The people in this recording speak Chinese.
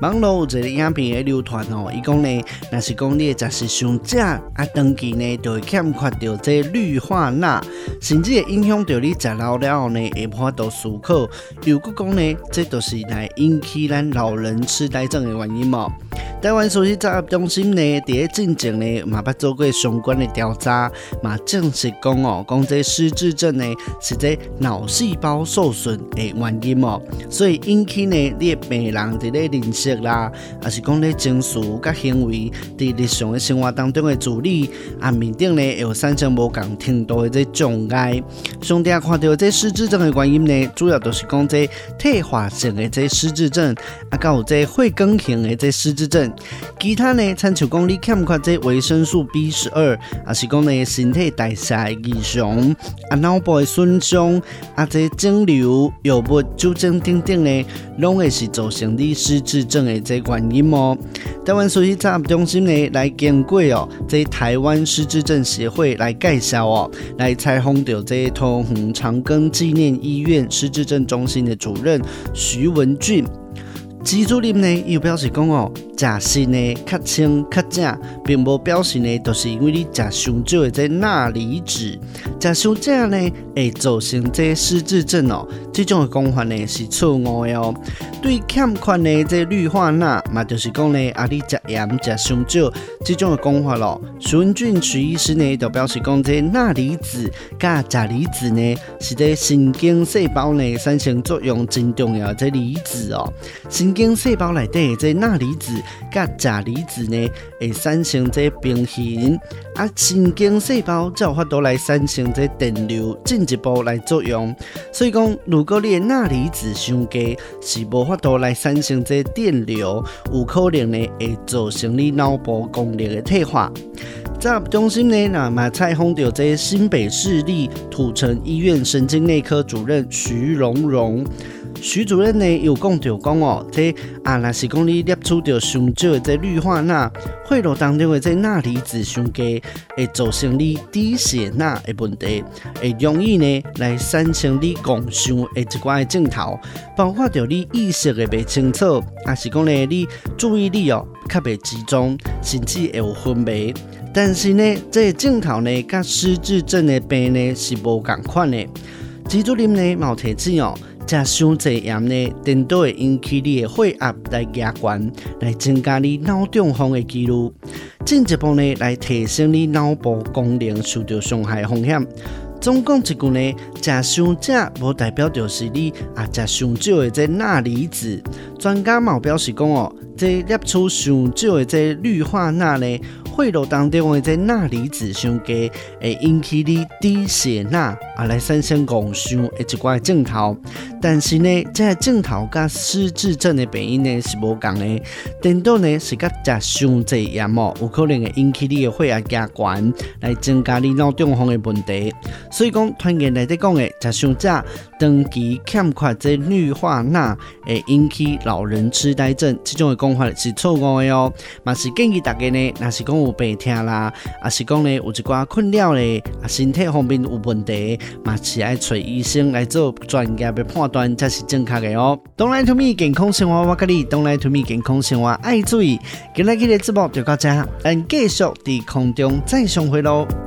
网络有一个影片的流传哦，伊讲呢，若是讲你的食伤食啊，长期呢就会欠缺着这氯化钠，甚至会影响到你食老了后呢，会无法度思考。又搁讲呢，这都是来引起咱老人痴呆症的原因哦。台湾首席杂志中心呢，伫咧进前呢，嘛捌做过相关的调查，嘛证实讲哦，讲这失智症呢，是这脑细胞受损的原因哦，所以引起呢，你的病人伫咧认识啦，也是讲咧情绪甲行为伫日常的生活当中的处理，啊，面顶呢有产生无共程度的这障碍。上帝看到这失智症的原因呢，主要都是讲这退化性的这失智症，啊，还有这会更型的这失智症。其他呢，参像讲你欠缺这维生素 B 十二，还是讲呢身体代谢异常，啊脑部的损伤，啊这肿瘤、药物、酒精等等的，拢会是造成你失智症的这原因哦。台湾首席杂志中心呢来经过哦，这台湾失智症协会来介绍哦，来采访到这桃园长庚纪念医院失智症中心的主任徐文俊。徐主任呢又表示讲哦。食新呢较清较正，并无表示呢，都是因为你食伤少的这钠离子，食伤正呢会造成这失智症哦。这种的讲法呢是错误的哦。对欠缺的这氯化钠，嘛就是讲呢，啊你食盐食伤少，这种的讲法咯。徐文俊徐医师呢就表示讲，这钠离子加钾离子呢是在神经细胞内产生作用真重要的这离子哦。神经细胞内底这钠离子。甲钾离子呢会产生这平衡，啊神经细胞才有法度来产生这电流，进一步来作用。所以讲，如果你的钠离子伤低，是无法度来产生这电流，有可能呢会造成你脑部功能的退化。在中心呢，那么采访到这新北市立土城医院神经内科主任徐荣荣。徐主任呢有讲到讲哦，这啊若是讲你摄取到上少的这氯化钠，血路当中的这钠离子上低，会造成你低血钠的问题，会容易呢来产生你妄想的一寡的镜头，包括着你意识的不清楚，还是讲呢你注意力哦较不集中，甚至会有昏迷。但是呢，这个症头呢，甲失智症的病呢是无共款的。徐主任呢，冇提醒哦。食伤济盐呢，颠倒会引起你的血压来加悬，来增加你脑中风的几率，进一步呢来提升你脑部功能受到伤害风险。总共一句呢，食伤者无代表就是你啊食伤少的这钠离子。专家嘛表示讲哦，这摄取伤少的这氯化钠呢。血路当中的这钠离子上低，会引起你低血钠，啊来产生妄想的一寡症头。但是呢，这个症头甲失智症的病因呢是无共的。颠倒呢是甲食伤济盐哦，有可能会引起你的血压加悬，来增加你脑中风的问题。所以讲，团员来在讲的食伤者，长期欠缺这氯化钠，会引起老人痴呆症，这种的讲法是错误的哦。嘛是建议大家呢，若是讲。有病痛啦，啊是讲呢有一寡困扰咧，啊身体方面有问题，嘛是爱找医生来做专业的判断才是正确的哦。Don't lie to me，健康生活我跟你，Don't lie to me，健康生活爱注意。今日的节目就到这，咱继续在空中再相会喽。